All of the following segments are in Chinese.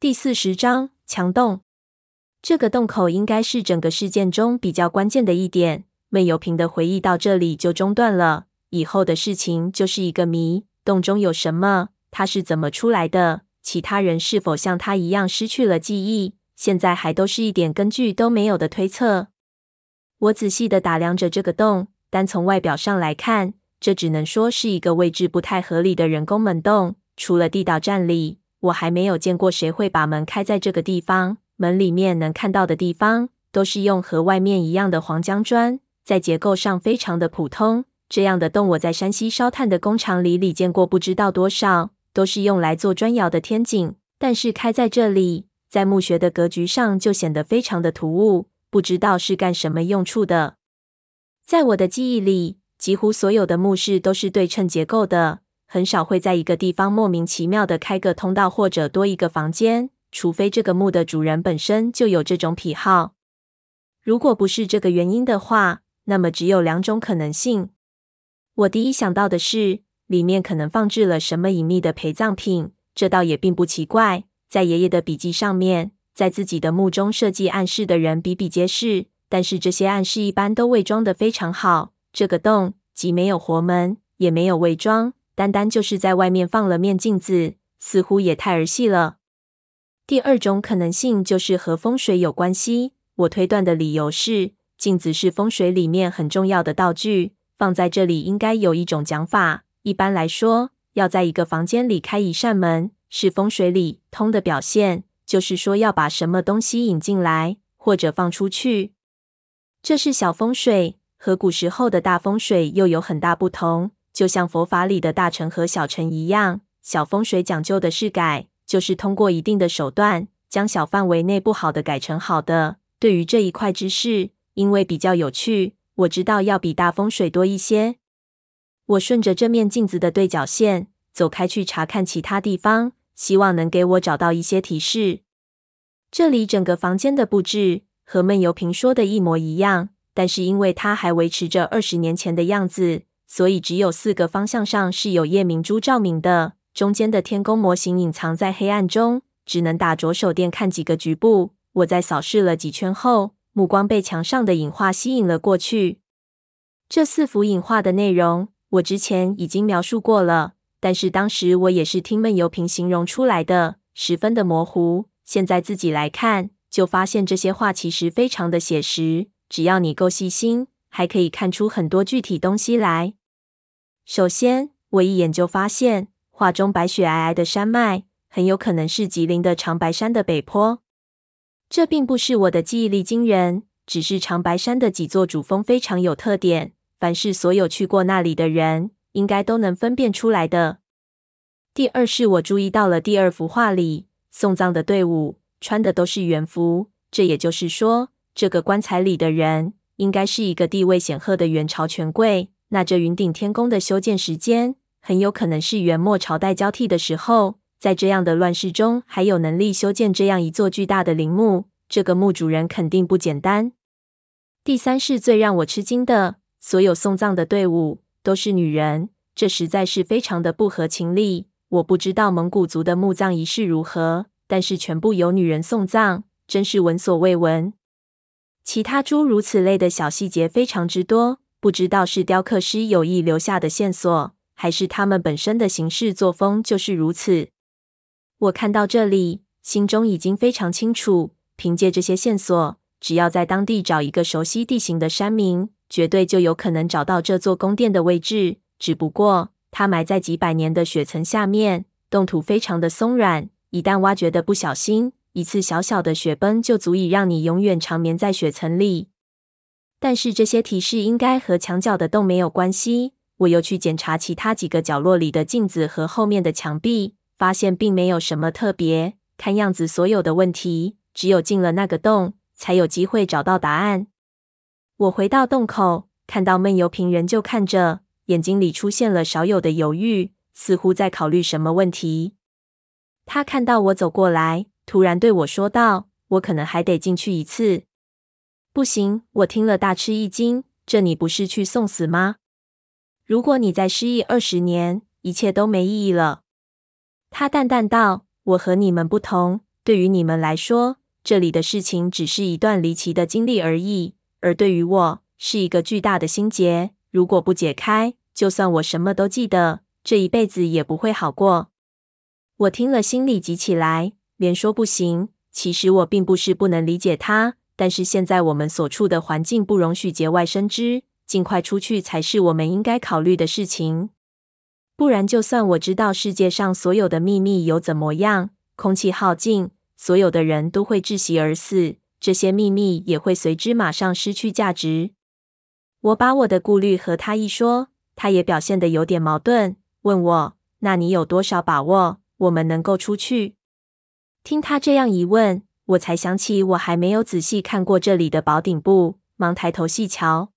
第四十章墙洞。这个洞口应该是整个事件中比较关键的一点。闷油瓶的回忆到这里就中断了，以后的事情就是一个谜。洞中有什么？他是怎么出来的？其他人是否像他一样失去了记忆？现在还都是一点根据都没有的推测。我仔细地打量着这个洞，单从外表上来看，这只能说是一个位置不太合理的人工门洞。除了地道站里，我还没有见过谁会把门开在这个地方。门里面能看到的地方，都是用和外面一样的黄浆砖，在结构上非常的普通。这样的洞，我在山西烧炭的工厂里里见过不知道多少，都是用来做砖窑的天井。但是开在这里，在墓穴的格局上就显得非常的突兀，不知道是干什么用处的。在我的记忆里，几乎所有的墓室都是对称结构的，很少会在一个地方莫名其妙的开个通道或者多一个房间。除非这个墓的主人本身就有这种癖好，如果不是这个原因的话，那么只有两种可能性。我第一想到的是，里面可能放置了什么隐秘的陪葬品，这倒也并不奇怪。在爷爷的笔记上面，在自己的墓中设计暗室的人比比皆是，但是这些暗室一般都伪装得非常好。这个洞既没有活门，也没有伪装，单单就是在外面放了面镜子，似乎也太儿戏了。第二种可能性就是和风水有关系。我推断的理由是，镜子是风水里面很重要的道具，放在这里应该有一种讲法。一般来说，要在一个房间里开一扇门，是风水里通的表现，就是说要把什么东西引进来或者放出去。这是小风水，和古时候的大风水又有很大不同。就像佛法里的大乘和小乘一样，小风水讲究的是改。就是通过一定的手段，将小范围内不好的改成好的。对于这一块知识，因为比较有趣，我知道要比大风水多一些。我顺着这面镜子的对角线走开去查看其他地方，希望能给我找到一些提示。这里整个房间的布置和闷油瓶说的一模一样，但是因为它还维持着二十年前的样子，所以只有四个方向上是有夜明珠照明的。中间的天宫模型隐藏在黑暗中，只能打着手电看几个局部。我在扫视了几圈后，目光被墙上的影画吸引了过去。这四幅影画的内容，我之前已经描述过了，但是当时我也是听闷油瓶形容出来的，十分的模糊。现在自己来看，就发现这些画其实非常的写实，只要你够细心，还可以看出很多具体东西来。首先，我一眼就发现。画中白雪皑皑的山脉，很有可能是吉林的长白山的北坡。这并不是我的记忆力惊人，只是长白山的几座主峰非常有特点，凡是所有去过那里的人，应该都能分辨出来的。第二是我注意到了第二幅画里送葬的队伍穿的都是元服，这也就是说，这个棺材里的人应该是一个地位显赫的元朝权贵。那这云顶天宫的修建时间，很有可能是元末朝代交替的时候，在这样的乱世中，还有能力修建这样一座巨大的陵墓，这个墓主人肯定不简单。第三是最让我吃惊的，所有送葬的队伍都是女人，这实在是非常的不合情理。我不知道蒙古族的墓葬仪式如何，但是全部由女人送葬，真是闻所未闻。其他诸如此类的小细节非常之多，不知道是雕刻师有意留下的线索。还是他们本身的行事作风就是如此。我看到这里，心中已经非常清楚，凭借这些线索，只要在当地找一个熟悉地形的山民，绝对就有可能找到这座宫殿的位置。只不过，它埋在几百年的雪层下面，冻土非常的松软，一旦挖掘的不小心，一次小小的雪崩就足以让你永远长眠在雪层里。但是这些提示应该和墙角的洞没有关系。我又去检查其他几个角落里的镜子和后面的墙壁，发现并没有什么特别。看样子，所有的问题只有进了那个洞，才有机会找到答案。我回到洞口，看到闷油瓶仍旧看着，眼睛里出现了少有的犹豫，似乎在考虑什么问题。他看到我走过来，突然对我说道：“我可能还得进去一次。”不行，我听了大吃一惊。这你不是去送死吗？如果你再失忆二十年，一切都没意义了。他淡淡道：“我和你们不同，对于你们来说，这里的事情只是一段离奇的经历而已，而对于我，是一个巨大的心结。如果不解开，就算我什么都记得，这一辈子也不会好过。我听了，心里急起来，连说不行。其实我并不是不能理解他，但是现在我们所处的环境不容许节外生枝，尽快出去才是我们应该考虑的事情。不然，就算我知道世界上所有的秘密有怎么样？空气耗尽，所有的人都会窒息而死，这些秘密也会随之马上失去价值。我把我的顾虑和他一说，他也表现得有点矛盾，问我：“那你有多少把握，我们能够出去？”听他这样一问，我才想起我还没有仔细看过这里的宝顶部，忙抬头细瞧。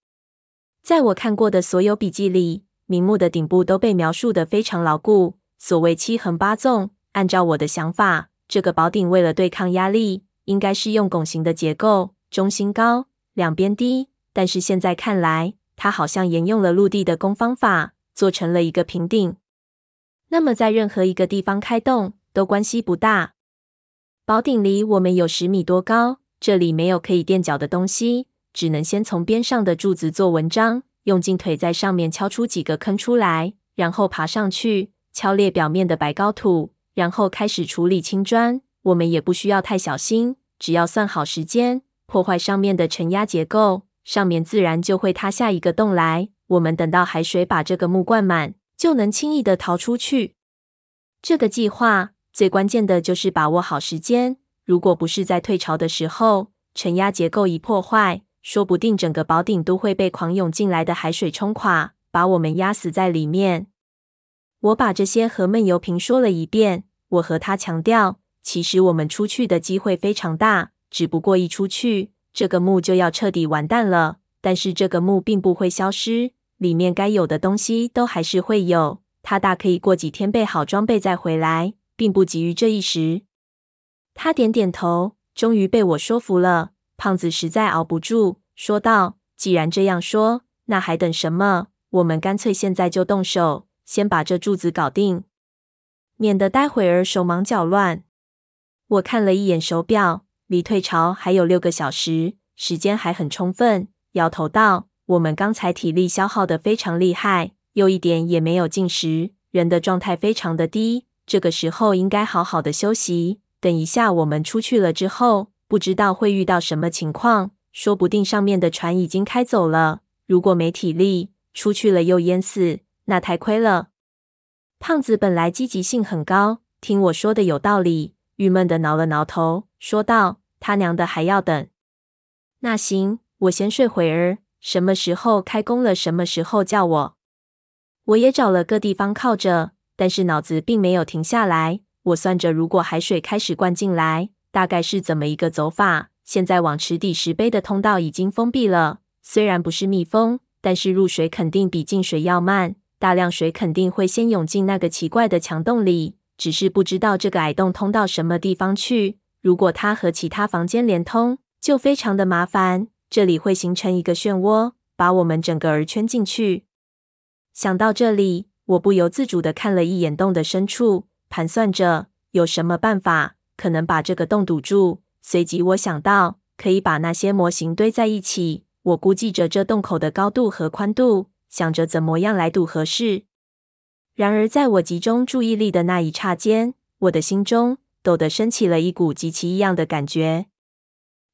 在我看过的所有笔记里，明目的顶部都被描述得非常牢固，所谓七横八纵。按照我的想法，这个宝顶为了对抗压力，应该是用拱形的结构，中心高，两边低。但是现在看来，它好像沿用了陆地的工方法，做成了一个平顶。那么，在任何一个地方开洞都关系不大。宝顶离我们有十米多高，这里没有可以垫脚的东西，只能先从边上的柱子做文章，用劲腿在上面敲出几个坑出来，然后爬上去，敲裂表面的白膏土，然后开始处理青砖。我们也不需要太小心，只要算好时间，破坏上面的承压结构。上面自然就会塌下一个洞来。我们等到海水把这个木灌满，就能轻易地逃出去。这个计划最关键的就是把握好时间。如果不是在退潮的时候，承压结构一破坏，说不定整个宝顶都会被狂涌进来的海水冲垮，把我们压死在里面。我把这些和闷油瓶说了一遍。我和他强调，其实我们出去的机会非常大，只不过一出去。这个墓就要彻底完蛋了，但是这个墓并不会消失，里面该有的东西都还是会有。他大可以过几天备好装备再回来，并不急于这一时。他点点头，终于被我说服了。胖子实在熬不住，说道：“既然这样说，那还等什么？我们干脆现在就动手，先把这柱子搞定，免得待会儿手忙脚乱。”我看了一眼手表。离退潮还有六个小时，时间还很充分。摇头道：“我们刚才体力消耗的非常厉害，又一点也没有进食，人的状态非常的低。这个时候应该好好的休息。等一下我们出去了之后，不知道会遇到什么情况，说不定上面的船已经开走了。如果没体力，出去了又淹死，那太亏了。”胖子本来积极性很高，听我说的有道理，郁闷的挠了挠头，说道。他娘的还要等？那行，我先睡会儿。什么时候开工了，什么时候叫我。我也找了个地方靠着，但是脑子并没有停下来。我算着，如果海水开始灌进来，大概是怎么一个走法？现在往池底石碑的通道已经封闭了，虽然不是密封，但是入水肯定比进水要慢。大量水肯定会先涌进那个奇怪的墙洞里，只是不知道这个矮洞通到什么地方去。如果它和其他房间连通，就非常的麻烦。这里会形成一个漩涡，把我们整个儿圈进去。想到这里，我不由自主地看了一眼洞的深处，盘算着有什么办法可能把这个洞堵住。随即，我想到可以把那些模型堆在一起。我估计着这洞口的高度和宽度，想着怎么样来堵合适。然而，在我集中注意力的那一刹间，我的心中，陡地升起了一股极其异样的感觉，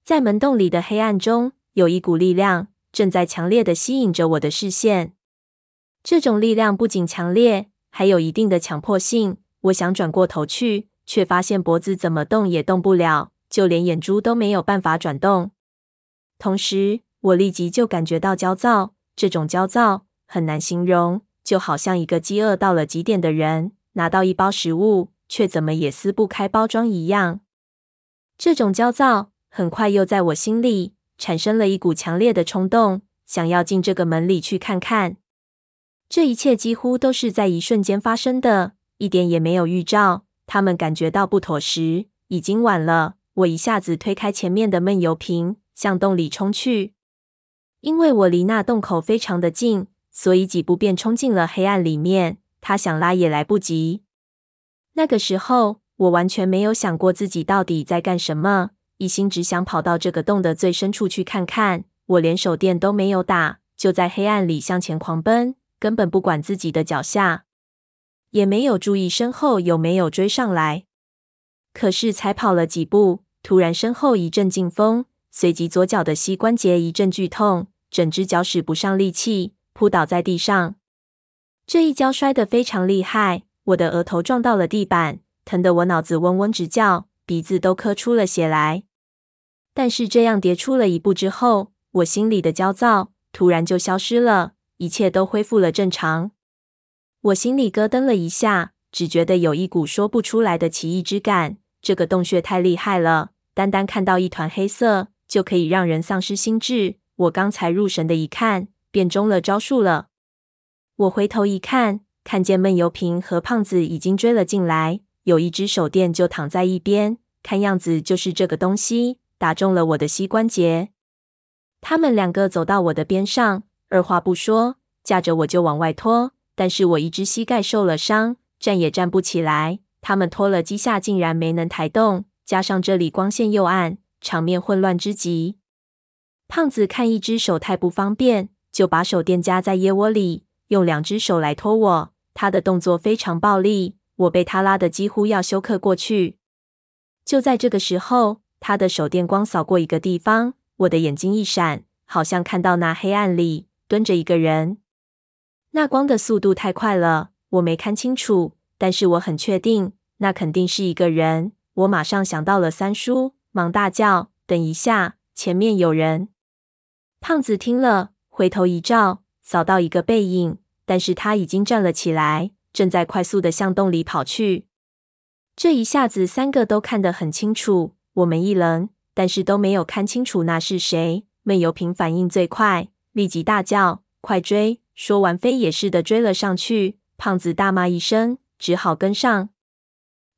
在门洞里的黑暗中，有一股力量正在强烈地吸引着我的视线。这种力量不仅强烈，还有一定的强迫性。我想转过头去，却发现脖子怎么动也动不了，就连眼珠都没有办法转动。同时，我立即就感觉到焦躁，这种焦躁很难形容，就好像一个饥饿到了极点的人拿到一包食物。却怎么也撕不开包装一样。这种焦躁很快又在我心里产生了一股强烈的冲动，想要进这个门里去看看。这一切几乎都是在一瞬间发生的，一点也没有预兆。他们感觉到不妥时，已经晚了。我一下子推开前面的闷油瓶，向洞里冲去。因为我离那洞口非常的近，所以几步便冲进了黑暗里面。他想拉也来不及。那个时候，我完全没有想过自己到底在干什么，一心只想跑到这个洞的最深处去看看。我连手电都没有打，就在黑暗里向前狂奔，根本不管自己的脚下，也没有注意身后有没有追上来。可是才跑了几步，突然身后一阵劲风，随即左脚的膝关节一阵剧痛，整只脚使不上力气，扑倒在地上。这一跤摔得非常厉害，我的额头撞到了地板，疼得我脑子嗡嗡直叫，鼻子都咳出了血来。但是这样跌出了一步之后，我心里的焦躁突然就消失了，一切都恢复了正常。我心里咯噔了一下，只觉得有一股说不出来的奇异之感。这个洞穴太厉害了，单单看到一团黑色就可以让人丧失心智。我刚才入神的一看，便中了招数了。我回头一看，看见闷油瓶和胖子已经追了进来，有一只手电就躺在一边，看样子就是这个东西打中了我的膝关节。他们两个走到我的边上，二话不说，架着我就往外拖。但是我一只膝盖受了伤，站也站不起来。他们拖了几下，竟然没能抬动，加上这里光线又暗，场面混乱之极。胖子看一只手太不方便，就把手电夹在腋窝里。用两只手来拖我，他的动作非常暴力，我被他拉得几乎要休克过去。就在这个时候，他的手电光扫过一个地方，我的眼睛一闪，好像看到那黑暗里蹲着一个人。那光的速度太快了，我没看清楚，但是我很确定，那肯定是一个人。我马上想到了三叔，忙大叫：“等一下，前面有人！”胖子听了，回头一照。扫到一个背影，但是他已经站了起来，正在快速的向洞里跑去。这一下子，三个都看得很清楚。我们一愣，但是都没有看清楚那是谁。闷油瓶反应最快，立即大叫：“快追！”说完，飞也似的追了上去。胖子大骂一声，只好跟上。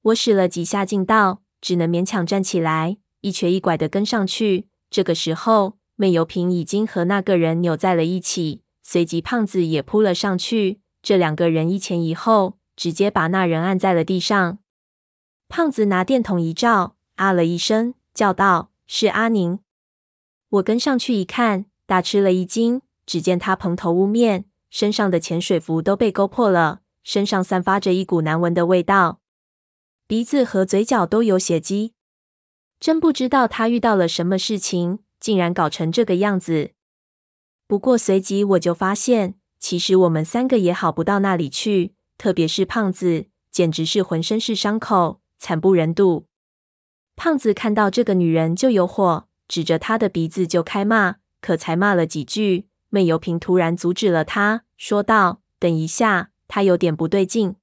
我使了几下劲道，只能勉强站起来，一瘸一拐的跟上去。这个时候，闷油瓶已经和那个人扭在了一起。随即，胖子也扑了上去。这两个人一前一后，直接把那人按在了地上。胖子拿电筒一照，啊了一声，叫道：“是阿宁。”我跟上去一看，大吃了一惊。只见他蓬头污面，身上的潜水服都被勾破了，身上散发着一股难闻的味道，鼻子和嘴角都有血迹。真不知道他遇到了什么事情，竟然搞成这个样子。不过随即我就发现，其实我们三个也好不到哪里去，特别是胖子，简直是浑身是伤口，惨不忍睹。胖子看到这个女人就有火，指着她的鼻子就开骂，可才骂了几句，闷油瓶突然阻止了他，说道：“等一下，他有点不对劲。”